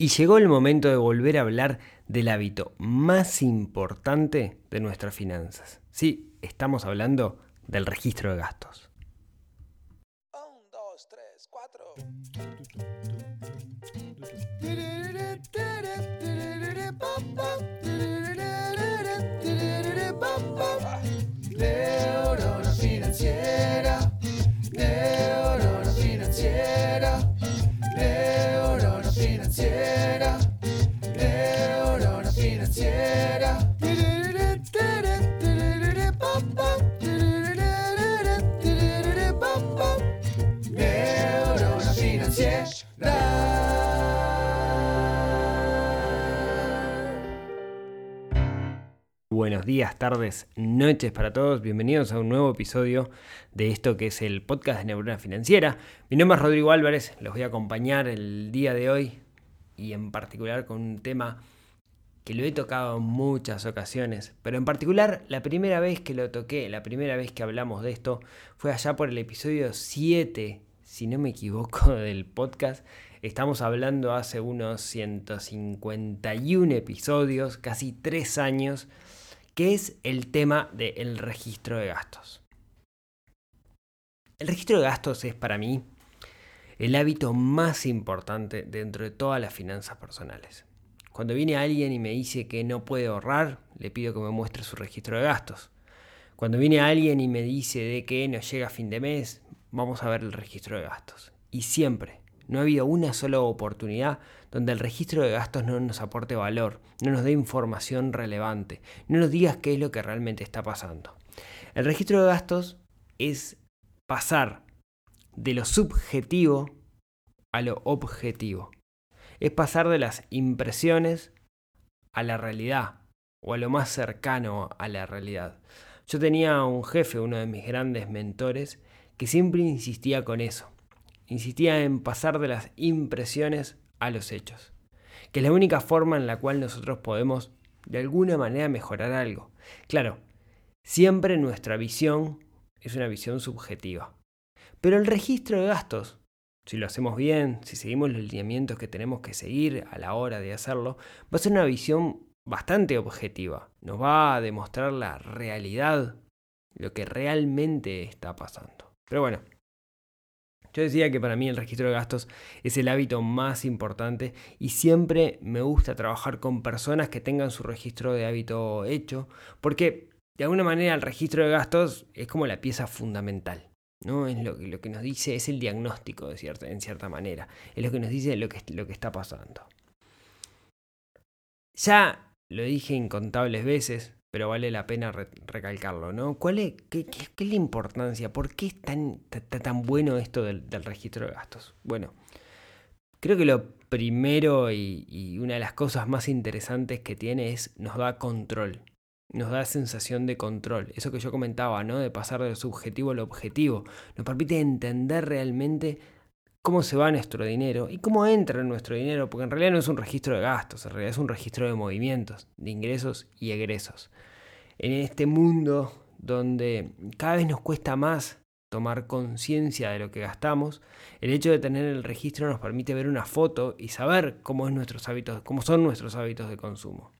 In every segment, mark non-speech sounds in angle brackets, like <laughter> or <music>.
Y llegó el momento de volver a hablar del hábito más importante de nuestras finanzas. Sí, estamos hablando del registro de gastos. Un, dos, tres, cuatro. Neurona financiera, financiera, Buenos días, tardes, noches para todos. Bienvenidos a un nuevo episodio de esto que es el podcast de Neurona Financiera. Mi nombre es Rodrigo Álvarez, los voy a acompañar el día de hoy y en particular con un tema que lo he tocado en muchas ocasiones, pero en particular la primera vez que lo toqué, la primera vez que hablamos de esto, fue allá por el episodio 7, si no me equivoco, <laughs> del podcast. Estamos hablando hace unos 151 episodios, casi 3 años, que es el tema del registro de gastos. El registro de gastos es para mí el hábito más importante dentro de todas las finanzas personales. Cuando viene alguien y me dice que no puede ahorrar, le pido que me muestre su registro de gastos. Cuando viene alguien y me dice de que no llega a fin de mes, vamos a ver el registro de gastos. Y siempre, no ha habido una sola oportunidad donde el registro de gastos no nos aporte valor, no nos dé información relevante, no nos digas qué es lo que realmente está pasando. El registro de gastos es pasar de lo subjetivo a lo objetivo es pasar de las impresiones a la realidad o a lo más cercano a la realidad. Yo tenía un jefe, uno de mis grandes mentores, que siempre insistía con eso. Insistía en pasar de las impresiones a los hechos. Que es la única forma en la cual nosotros podemos de alguna manera mejorar algo. Claro, siempre nuestra visión es una visión subjetiva. Pero el registro de gastos si lo hacemos bien, si seguimos los lineamientos que tenemos que seguir a la hora de hacerlo, va a ser una visión bastante objetiva. Nos va a demostrar la realidad, lo que realmente está pasando. Pero bueno, yo decía que para mí el registro de gastos es el hábito más importante y siempre me gusta trabajar con personas que tengan su registro de hábito hecho, porque de alguna manera el registro de gastos es como la pieza fundamental. ¿No? Es lo, lo, que nos dice, es el diagnóstico de cierta, en cierta manera, es lo que nos dice lo que, lo que está pasando. Ya lo dije incontables veces, pero vale la pena recalcarlo, ¿no? ¿Cuál es, qué, qué, es la importancia? ¿Por qué es tan, tan bueno esto del, del, registro de gastos? Bueno, creo que lo primero y, y una de las cosas más interesantes que tiene es nos da control nos da sensación de control. Eso que yo comentaba, ¿no? De pasar del subjetivo al objetivo. Nos permite entender realmente cómo se va nuestro dinero y cómo entra en nuestro dinero, porque en realidad no es un registro de gastos, en realidad es un registro de movimientos, de ingresos y egresos. En este mundo donde cada vez nos cuesta más tomar conciencia de lo que gastamos, el hecho de tener el registro nos permite ver una foto y saber cómo, es nuestros hábitos, cómo son nuestros hábitos de consumo.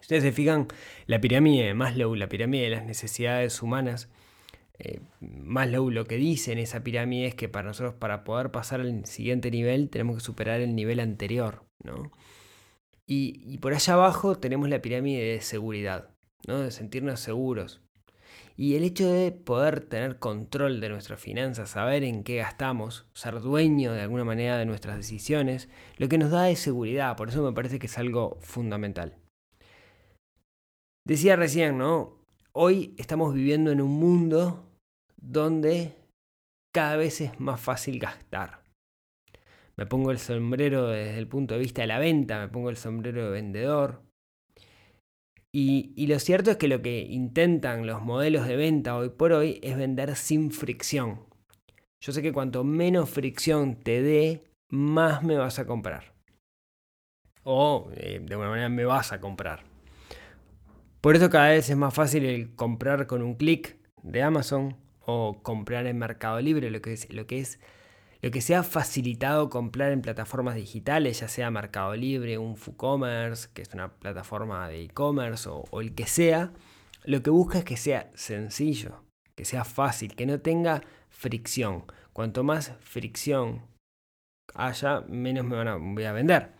Ustedes se fijan, la pirámide de Maslow, la pirámide de las necesidades humanas, eh, Maslow lo que dice en esa pirámide es que para nosotros, para poder pasar al siguiente nivel, tenemos que superar el nivel anterior, ¿no? Y, por allá abajo tenemos la pirámide de seguridad, ¿no? De sentirnos seguros. Y el hecho de poder tener control de nuestras finanzas, saber en qué gastamos, ser dueño de alguna manera de nuestras decisiones, lo que nos da es seguridad. Por eso me parece que es algo fundamental. Decía recién, ¿no? Hoy estamos viviendo en un mundo donde cada vez es más fácil gastar. Me pongo el sombrero desde el punto de vista de la venta, me pongo el sombrero de vendedor. Y, y, lo cierto es que lo que intentan los modelos de venta hoy por hoy es vender sin fricción. Yo sé que cuanto menos fricción te dé, más me vas a comprar. O eh, de alguna manera me vas a comprar. Por eso cada vez es más fácil el comprar con un clic de Amazon o comprar en Mercado Libre, lo que es, lo que es, lo que se ha facilitado comprar en plataformas digitales, ya sea Mercado Libre, un FooCommerce, que es una plataforma de e-commerce o, el que sea, lo que busca es que sea sencillo, que sea fácil, que no tenga fricción. Cuanto más fricción haya, menos me voy a vender.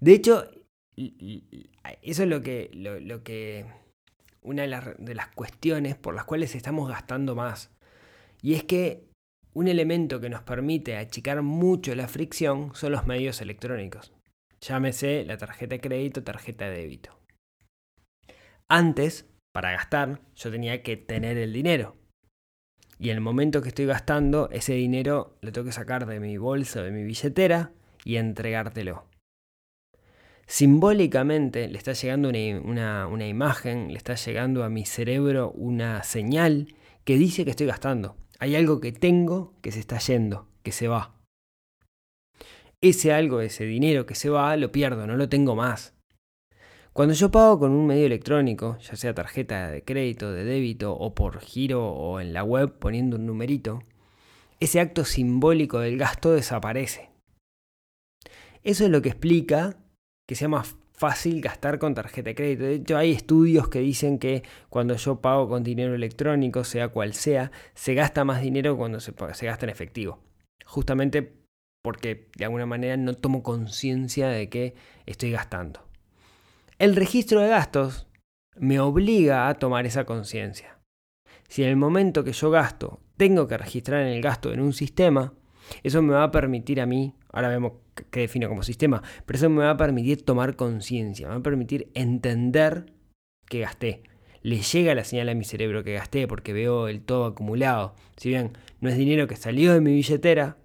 De hecho, eso es lo que, lo, que una de las, de las cuestiones por las cuales estamos gastando más. Y es que un elemento que nos permite achicar mucho la fricción son los medios electrónicos. Llámese la tarjeta de crédito, tarjeta de débito. Antes, para gastar, yo tenía que tener el dinero. Y en el momento que estoy gastando, ese dinero lo tengo que sacar de mi bolsa, de mi billetera y entregártelo. Simbólicamente le está llegando una, imagen, le está llegando a mi cerebro una señal que dice que estoy gastando. Hay algo que tengo que se está yendo, que se va. Ese algo, ese dinero que se va, lo pierdo, no lo tengo más. Cuando yo pago con un medio electrónico, ya sea tarjeta de crédito, de débito o por giro o en la web poniendo un numerito, ese acto simbólico del gasto desaparece. Eso es lo que explica que sea más fácil gastar con tarjeta de crédito. De hecho, hay estudios que dicen que cuando yo pago con dinero electrónico, sea cual sea, se gasta más dinero cuando se, gasta en efectivo. Justamente porque de alguna manera no tomo conciencia de que estoy gastando. El registro de gastos me obliga a tomar esa conciencia. Si en el momento que yo gasto tengo que registrar el gasto en un sistema, eso me va a permitir a mí, ahora vemos qué defino como sistema, pero eso me va a permitir tomar conciencia, me va a permitir entender que gasté. Le llega la señal a mi cerebro que gasté porque veo el todo acumulado. Si bien no es dinero que salió de mi billetera,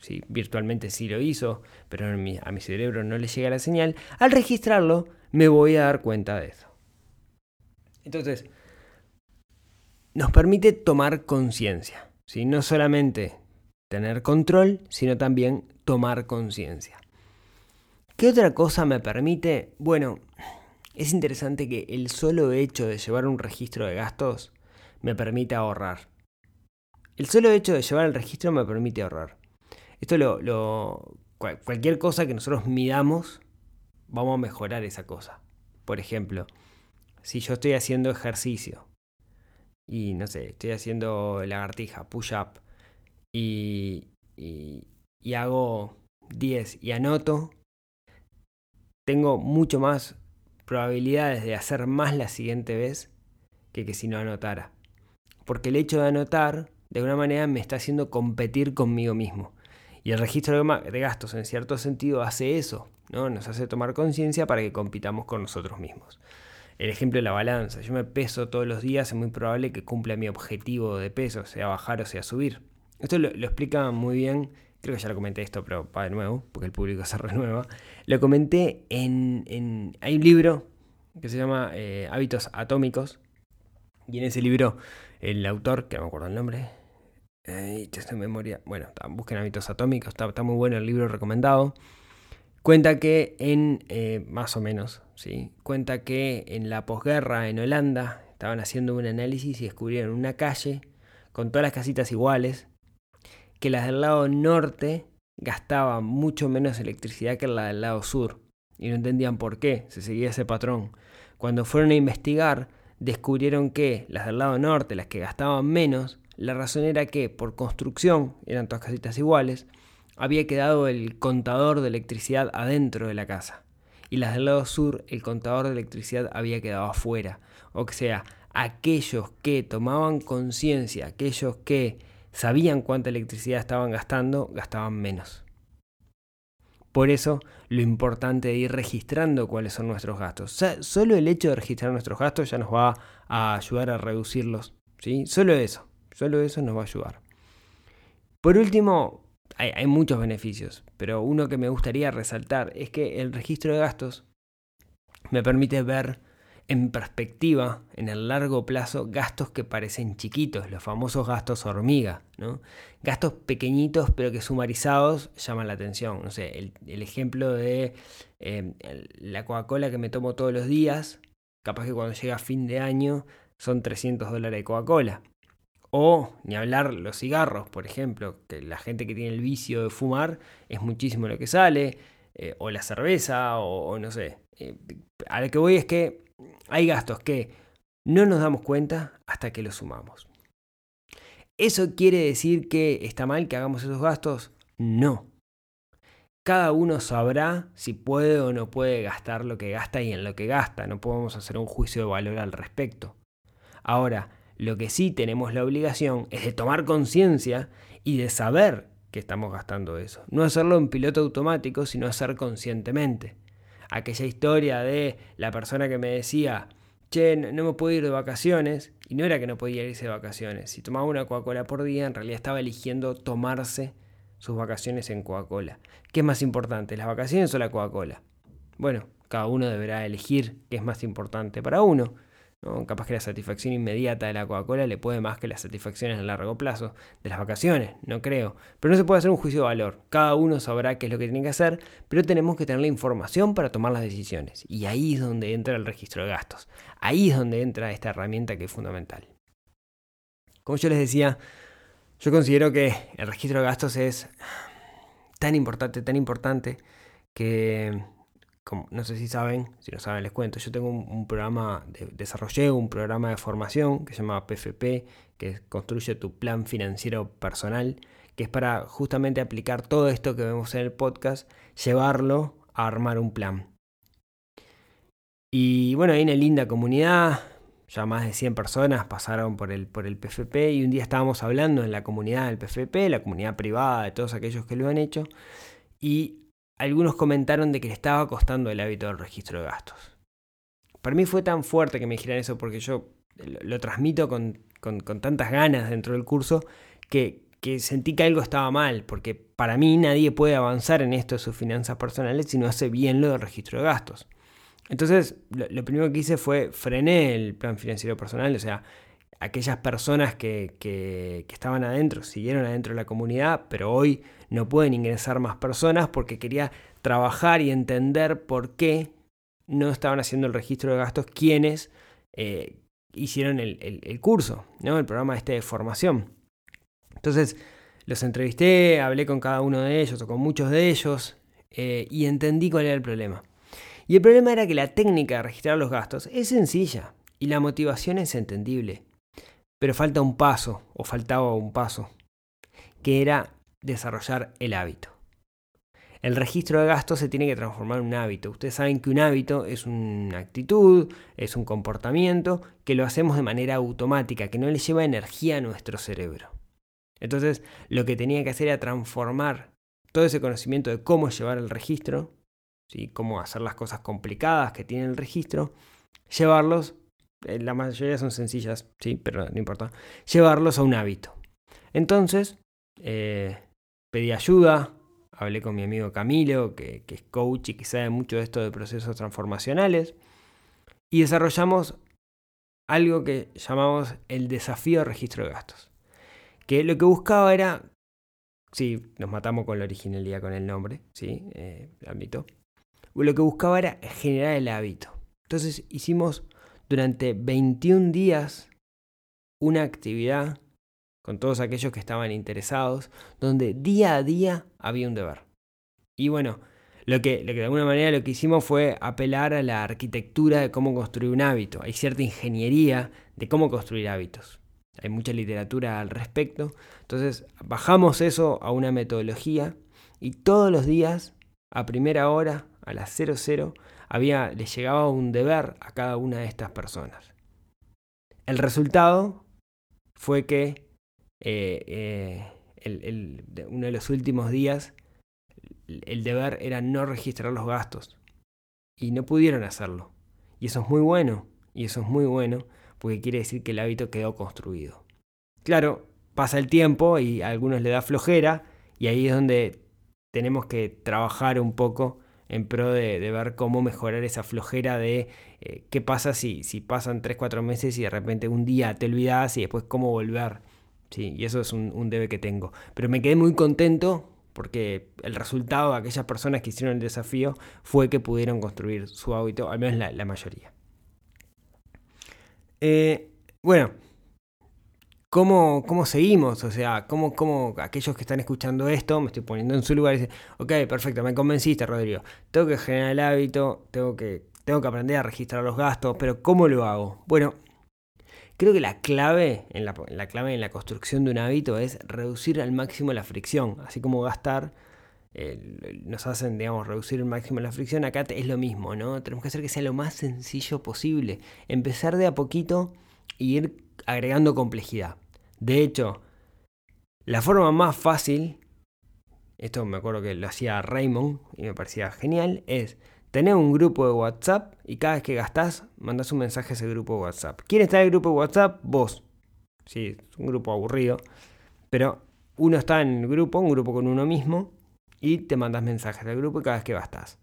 si virtualmente sí lo hizo, pero a mi, cerebro no le llega la señal, al registrarlo me voy a dar cuenta de eso. Entonces, nos permite tomar conciencia, no solamente tener control, sino también tomar conciencia. ¿Qué otra cosa me permite? Bueno, es interesante que el solo hecho de llevar un registro de gastos me permite ahorrar. El solo hecho de llevar el registro me permite ahorrar. Esto lo, cualquier cosa que nosotros midamos vamos a mejorar esa cosa. Por ejemplo, si yo estoy haciendo ejercicio y no sé, estoy haciendo lagartija, push-up y, y, y hago 10 y anoto, tengo mucho más probabilidades de hacer más la siguiente vez que que si no anotara. Porque el hecho de anotar, de alguna manera, me está haciendo competir conmigo mismo. Y el registro de gastos, en cierto sentido, hace eso, ¿no? Nos hace tomar conciencia para que compitamos con nosotros mismos. El ejemplo de la balanza. Yo me peso todos los días, es muy probable que cumpla mi objetivo de peso, sea bajar o sea subir. Esto lo, explica muy bien, creo que ya lo comenté esto, pero para de nuevo, porque el público se <laughs> renueva. Lo comenté en... hay un libro que se llama eh, Hábitos Atómicos, y en ese libro el autor, que no me acuerdo el nombre, eh, de memoria. Bueno, busquen hábitos atómicos, está, muy bueno el libro recomendado. Cuenta que en, eh, más o menos, ¿sí? Cuenta que en la posguerra en Holanda estaban haciendo un análisis y descubrieron una calle con todas las casitas iguales, que las del lado norte gastaban mucho menos electricidad que la del lado sur. Y no entendían por qué, se seguía ese patrón. Cuando fueron a investigar, descubrieron que las del lado norte, las que gastaban menos, la razón era que, por construcción, eran todas casitas iguales, había quedado el contador de electricidad adentro de la casa. Y las del lado sur, el contador de electricidad había quedado afuera. O sea, aquellos que tomaban conciencia, aquellos que sabían cuánta electricidad estaban gastando, gastaban menos. Por eso, lo importante de ir registrando cuáles son nuestros gastos. solo el hecho de registrar nuestros gastos ya nos va a ayudar a reducirlos. ¿sí? Solo eso. Solo eso nos va a ayudar. Por último, hay, muchos beneficios, pero uno que me gustaría resaltar es que el registro de gastos me permite ver en perspectiva, en el largo plazo, gastos que parecen chiquitos, los famosos gastos hormiga, ¿no? Gastos pequeñitos pero que sumarizados llaman la atención. No sé, el, ejemplo de eh, la Coca-Cola que me tomo todos los días, capaz que cuando llega fin de año son 300 dólares de Coca-Cola O ni hablar los cigarros, por ejemplo, que la gente que tiene el vicio de fumar es muchísimo lo que sale, eh, o la cerveza, o, no sé. Eh, a lo que voy es que hay gastos que no nos damos cuenta hasta que los sumamos. ¿Eso quiere decir que está mal que hagamos esos gastos? No. Cada uno sabrá si puede o no puede gastar lo que gasta y en lo que gasta. No podemos hacer un juicio de valor al respecto. Ahora, lo que sí tenemos la obligación es de tomar conciencia y de saber que estamos gastando eso. No hacerlo en piloto automático, sino hacer conscientemente. Aquella historia de la persona que me decía, che, no me puedo ir de vacaciones, y no era que no podía irse de vacaciones. Si tomaba una Coca-Cola por día, en realidad estaba eligiendo tomarse sus vacaciones en Coca-Cola. ¿Qué es más importante, las vacaciones o la Coca-Cola? Bueno, cada uno deberá elegir qué es más importante para uno. Capaz que la satisfacción inmediata de la Coca-Cola le puede más que las satisfacciones a largo plazo de las vacaciones, no creo. Pero no se puede hacer un juicio de valor. Cada uno sabrá qué es lo que tiene que hacer, pero tenemos que tener la información para tomar las decisiones. Y ahí es donde entra el registro de gastos. Ahí es donde entra esta herramienta que es fundamental. Como yo les decía, yo considero que el registro de gastos es tan importante, tan importante que no sé si saben, si no saben les cuento, yo tengo un, programa, de, desarrollé un programa de formación que se llama PFP, que construye tu plan financiero personal, que es para justamente aplicar todo esto que vemos en el podcast, llevarlo a armar un plan. Y bueno, hay una linda comunidad, ya más de 100 personas pasaron por el, por el PFP y un día estábamos hablando en la comunidad del PFP, la comunidad privada de todos aquellos que lo han hecho, y algunos comentaron de que le estaba costando el hábito del registro de gastos. Para mí fue tan fuerte que me dijeran eso porque yo lo, transmito con, tantas ganas dentro del curso que, sentí que algo estaba mal, porque para mí nadie puede avanzar en esto de sus finanzas personales si no hace bien lo del registro de gastos. Entonces, lo, primero que hice fue frené el plan financiero personal, o sea, aquellas personas que, que, estaban adentro siguieron adentro de la comunidad, pero hoy no pueden ingresar más personas porque quería trabajar y entender por qué no estaban haciendo el registro de gastos quienes eh, hicieron el, curso, ¿no? el programa este de formación. Entonces los entrevisté, hablé con cada uno de ellos o con muchos de ellos eh, y entendí cuál era el problema. Y el problema era que la técnica de registrar los gastos es sencilla y la motivación es entendible. Pero falta un paso, o faltaba un paso, que era desarrollar el hábito. El registro de gastos se tiene que transformar en un hábito. Ustedes saben que un hábito es una actitud, es un comportamiento que lo hacemos de manera automática, que no le lleva energía a nuestro cerebro. Entonces, lo que tenía que hacer era transformar todo ese conocimiento de cómo llevar el registro, ¿sí? cómo hacer las cosas complicadas que tiene el registro, llevarlos, la mayoría son sencillas, sí, pero no importa, llevarlos a un hábito. Entonces, eh, pedí ayuda, hablé con mi amigo Camilo, que, es coach y que sabe mucho de esto de procesos transformacionales, y desarrollamos algo que llamamos el desafío de registro de gastos. Que lo que buscaba era, sí, nos matamos con la originalidad con el nombre, sí, eh, admito. Lo que buscaba era generar el hábito. Entonces hicimos durante 21 días una actividad con todos aquellos que estaban interesados, donde día a día había un deber. Y bueno, lo que, de alguna manera lo que hicimos fue apelar a la arquitectura de cómo construir un hábito. Hay cierta ingeniería de cómo construir hábitos. Hay mucha literatura al respecto. Entonces bajamos eso a una metodología y todos los días, a primera hora, a las 00, había, le llegaba un deber a cada una de estas personas. El resultado fue que eh, eh, uno de los últimos días, el deber era no registrar los gastos. Y no pudieron hacerlo. Y eso es muy bueno. Y eso es muy bueno porque quiere decir que el hábito quedó construido. Claro, pasa el tiempo y a algunos le da flojera y ahí es donde tenemos que trabajar un poco en pro de, ver cómo mejorar esa flojera de eh, qué pasa si, si pasan 3-4 meses y de repente un día te olvidas y después cómo volver y eso es un, debe que tengo. Pero me quedé muy contento porque el resultado de aquellas personas que hicieron el desafío fue que pudieron construir su hábito, al menos la, mayoría. Eh, bueno, ¿cómo, cómo seguimos? O sea, ¿cómo, ¿cómo aquellos que están escuchando esto, me estoy poniendo en su lugar y dicen, ok, perfecto, me convenciste, Rodrigo. Tengo que generar el hábito, tengo que, tengo que aprender a registrar los gastos, pero ¿cómo lo hago? Bueno, creo que la clave, en la, la clave en la construcción de un hábito es reducir al máximo la fricción, así como gastar nos hacen, digamos, reducir al máximo la fricción, acá es lo mismo, ¿no? Tenemos que hacer que sea lo más sencillo posible. Empezar de a poquito y ir agregando complejidad. De hecho, la forma más fácil, esto me acuerdo que lo hacía Raymond y me parecía genial, es tener un grupo de WhatsApp y cada vez que gastás, mandás un mensaje a ese grupo de WhatsApp. ¿Quién está en el grupo de WhatsApp? Vos. Sí, es un grupo aburrido, pero uno está en el grupo, un grupo con uno mismo, y te mandas mensajes al grupo cada vez que bastas.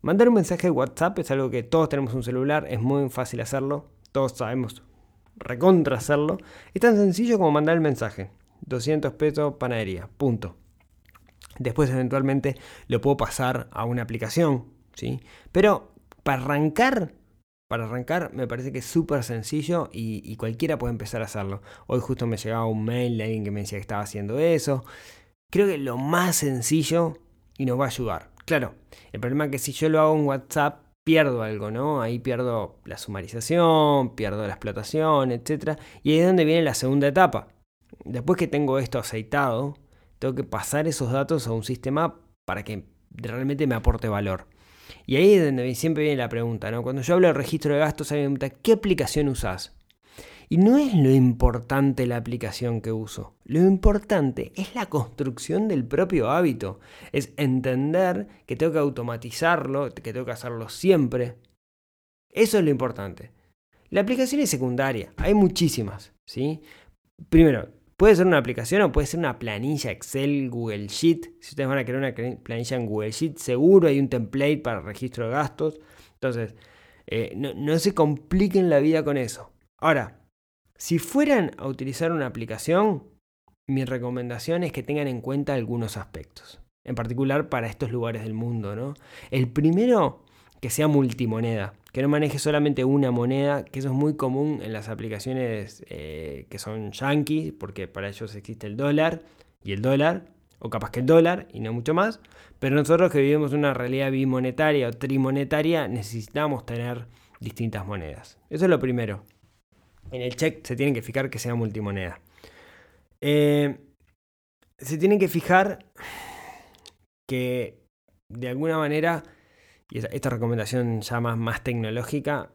Mandar un mensaje de WhatsApp es algo que todos tenemos un celular, es muy fácil hacerlo, todos sabemos recontra hacerlo. Es tan sencillo como mandar el mensaje. 200 pesos panadería, punto. Después eventualmente lo puedo pasar a una aplicación, ¿sí? Pero para arrancar, para arrancar me parece que es súper sencillo y, cualquiera puede empezar a hacerlo. Hoy justo me llegaba un mail de alguien que me decía que estaba haciendo eso. Creo que lo más sencillo y nos va a ayudar. Claro, el problema es que si yo lo hago en WhatsApp, pierdo algo, ¿no? Ahí pierdo la sumarización, pierdo la explotación, etc. Y ahí es donde viene la segunda etapa. Después que tengo esto aceitado, tengo que pasar esos datos a un sistema para que realmente me aporte valor. Y ahí es donde siempre viene la pregunta, ¿no? Cuando yo hablo de registro de gastos, alguien me pregunta, ¿qué aplicación usas? Y no es lo importante la aplicación que uso. Lo importante es la construcción del propio hábito. Es entender que tengo que automatizarlo, que tengo que hacerlo siempre. Eso es lo importante. La aplicación es secundaria. Hay muchísimas. ¿sí? Primero, puede ser una aplicación o puede ser una planilla Excel, Google Sheet. Si ustedes van a crear una planilla en Google Sheet, seguro hay un template para registro de gastos. Entonces, eh, no, no se compliquen la vida con eso. Ahora, si fueran a utilizar una aplicación, mi recomendación es que tengan en cuenta algunos aspectos, en particular para estos lugares del mundo. ¿no? El primero, que sea multimoneda, que no maneje solamente una moneda, que eso es muy común en las aplicaciones eh, que son yankees, porque para ellos existe el dólar y el dólar, o capaz que el dólar y no mucho más, pero nosotros que vivimos una realidad bimonetaria o trimonetaria necesitamos tener distintas monedas. Eso es lo primero. En el check se tienen que fijar que sea multimoneda. Eh, se tienen que fijar que de alguna manera, y esta recomendación ya más, tecnológica,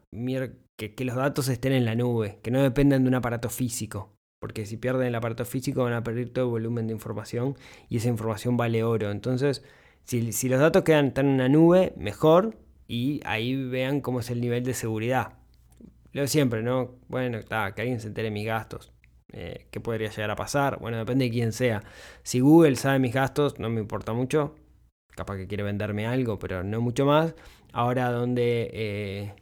que, que los datos estén en la nube, que no dependan de un aparato físico. Porque si pierden el aparato físico van a perder todo el volumen de información y esa información vale oro. Entonces, si, si los datos quedan están en una nube, mejor. Y ahí vean cómo es el nivel de seguridad. Leo siempre, ¿no? Bueno, está, que alguien se entere de mis gastos. Eh, ¿Qué podría llegar a pasar? Bueno, depende de quién sea. Si Google sabe mis gastos, no me importa mucho. Capaz que quiere venderme algo, pero no mucho más. Ahora donde, eh,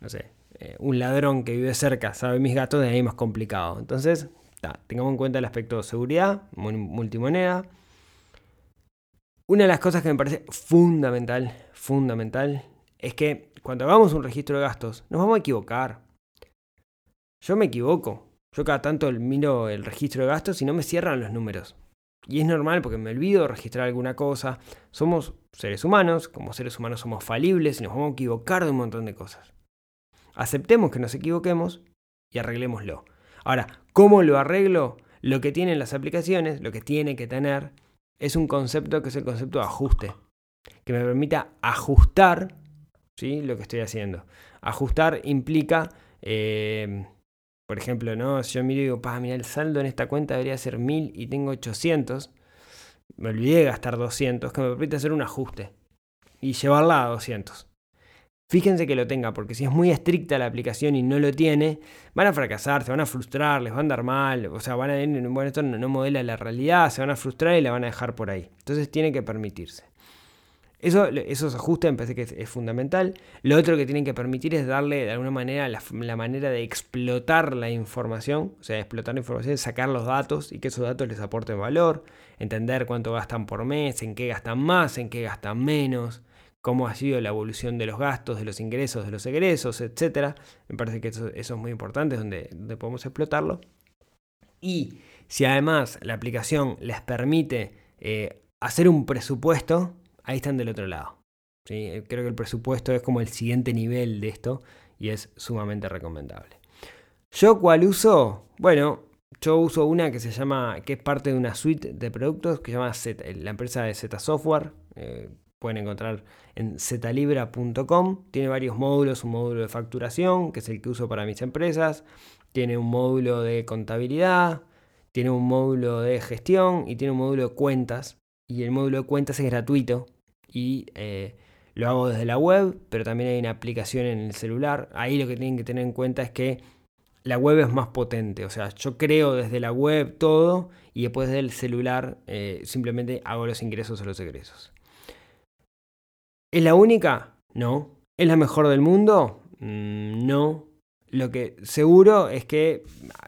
no sé, eh, un ladrón que vive cerca sabe mis gastos, de ahí más complicado. Entonces, tengamos en cuenta el aspecto de seguridad, multimoneda. Una de las cosas que me parece fundamental, fundamental, es que cuando hagamos un registro de gastos, nos vamos a equivocar. Yo me equivoco. Yo cada tanto miro el registro de gastos y no me cierran los números. Y es normal porque me olvido de registrar alguna cosa. Somos seres humanos, como seres humanos somos falibles y nos vamos a equivocar de un montón de cosas. Aceptemos que nos equivoquemos y arreglémoslo. Ahora, ¿cómo lo arreglo? Lo que tienen las aplicaciones, lo que tiene que tener, es un concepto que es el concepto de ajuste, que me permita ajustar ¿sí? lo que estoy haciendo. Ajustar implica eh, por ejemplo, ¿no? Si yo miro y digo, pa, mira, el saldo en esta cuenta debería ser 1000 y tengo 800, me olvidé gastar 200, que me permite hacer un ajuste y llevarla a 200. Fíjense que lo tenga, porque si es muy estricta la aplicación y no lo tiene, van a fracasar, se van a frustrar, les va a andar mal, o sea, van a bueno, esto no modela la realidad, se van a frustrar y la van a dejar por ahí. Entonces tiene que permitirse. Eso, esos ajustes me parece que es, fundamental. Lo otro que tienen que permitir es darle de alguna manera la, manera de explotar la información, o sea, explotar la información, sacar los datos y que esos datos les aporten valor, entender cuánto gastan por mes, en qué gastan más, en qué gastan menos, cómo ha sido la evolución de los gastos, de los ingresos, de los egresos, etc. Me parece que eso, es muy importante, donde, donde podemos explotarlo. Y si además la aplicación les permite eh, hacer un presupuesto, ahí están del otro lado. ¿sí? Creo que el presupuesto es como el siguiente nivel de esto y es sumamente recomendable. ¿Yo cuál uso? Bueno, yo uso una que se llama, que es parte de una suite de productos que se llama Z, la empresa de Z Software. Eh, pueden encontrar en zlibra.com. Tiene varios módulos, un módulo de facturación, que es el que uso para mis empresas. Tiene un módulo de contabilidad, tiene un módulo de gestión y tiene un módulo de cuentas. Y el módulo de cuentas es gratuito y eh, lo hago desde la web, pero también hay una aplicación en el celular. Ahí lo que tienen que tener en cuenta es que la web es más potente. O sea, yo creo desde la web todo y después del celular eh, simplemente hago los ingresos o los egresos. ¿Es la única? No. ¿Es la mejor del mundo? Mm, no. Lo que seguro es que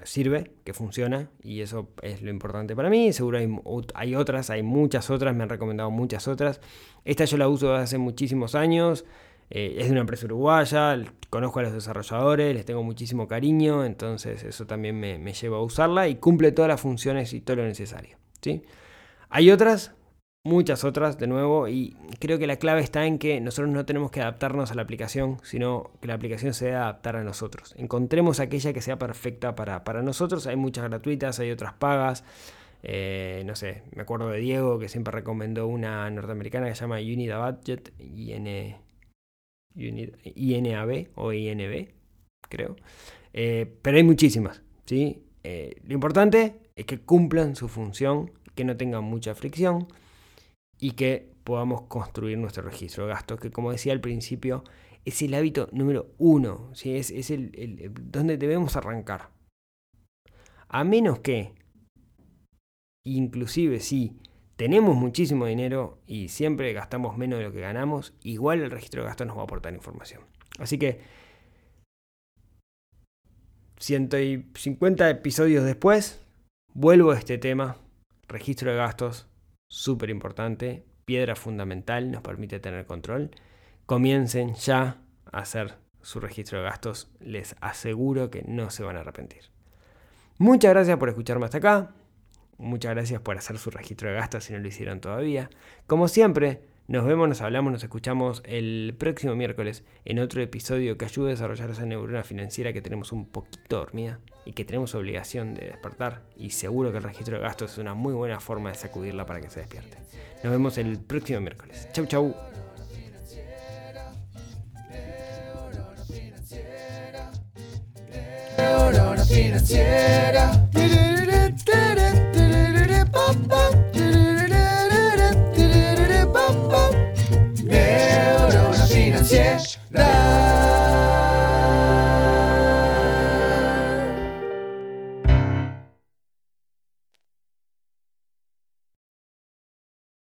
sirve, que funciona, y eso es lo importante para mí. Seguro hay, hay, otras, hay muchas otras, me han recomendado muchas otras. Esta yo la uso desde hace muchísimos años. Eh, es de una empresa uruguaya, conozco a los desarrolladores, les tengo muchísimo cariño, entonces eso también me, me lleva a usarla y cumple todas las funciones y todo lo necesario. ¿sí? Hay otras muchas otras de nuevo y creo que la clave está en que nosotros no tenemos que adaptarnos a la aplicación, sino que la aplicación se debe adaptar a nosotros. Encontremos aquella que sea perfecta para, para nosotros, hay muchas gratuitas, hay otras pagas. Eh, no sé, me acuerdo de Diego que siempre recomendó una norteamericana que se llama Unida Budget, IN, INAB o INB, creo. Eh, pero hay muchísimas, ¿sí? Eh, lo importante es que cumplan su función, que no tengan mucha fricción y que podamos construir nuestro registro de gastos, que como decía al principio, es el hábito número uno, ¿sí? es, es el, donde debemos arrancar. A menos que, inclusive si tenemos muchísimo dinero y siempre gastamos menos de lo que ganamos, igual el registro de gastos nos va a aportar información. Así que 150 episodios después, vuelvo a este tema, registro de gastos, súper importante, piedra fundamental, nos permite tener control. Comiencen ya a hacer su registro de gastos, les aseguro que no se van a arrepentir. Muchas gracias por escucharme hasta acá. Muchas gracias por hacer su registro de gastos si no lo hicieron todavía. Como siempre, nos vemos, nos hablamos, nos escuchamos el próximo miércoles en otro episodio que ayude a desarrollar esa neurona financiera que tenemos un poquito dormida y que tenemos obligación de despertar. Y seguro que el registro de gastos es una muy buena forma de sacudirla para que se despierte. Nos vemos el próximo miércoles. Chau, chau.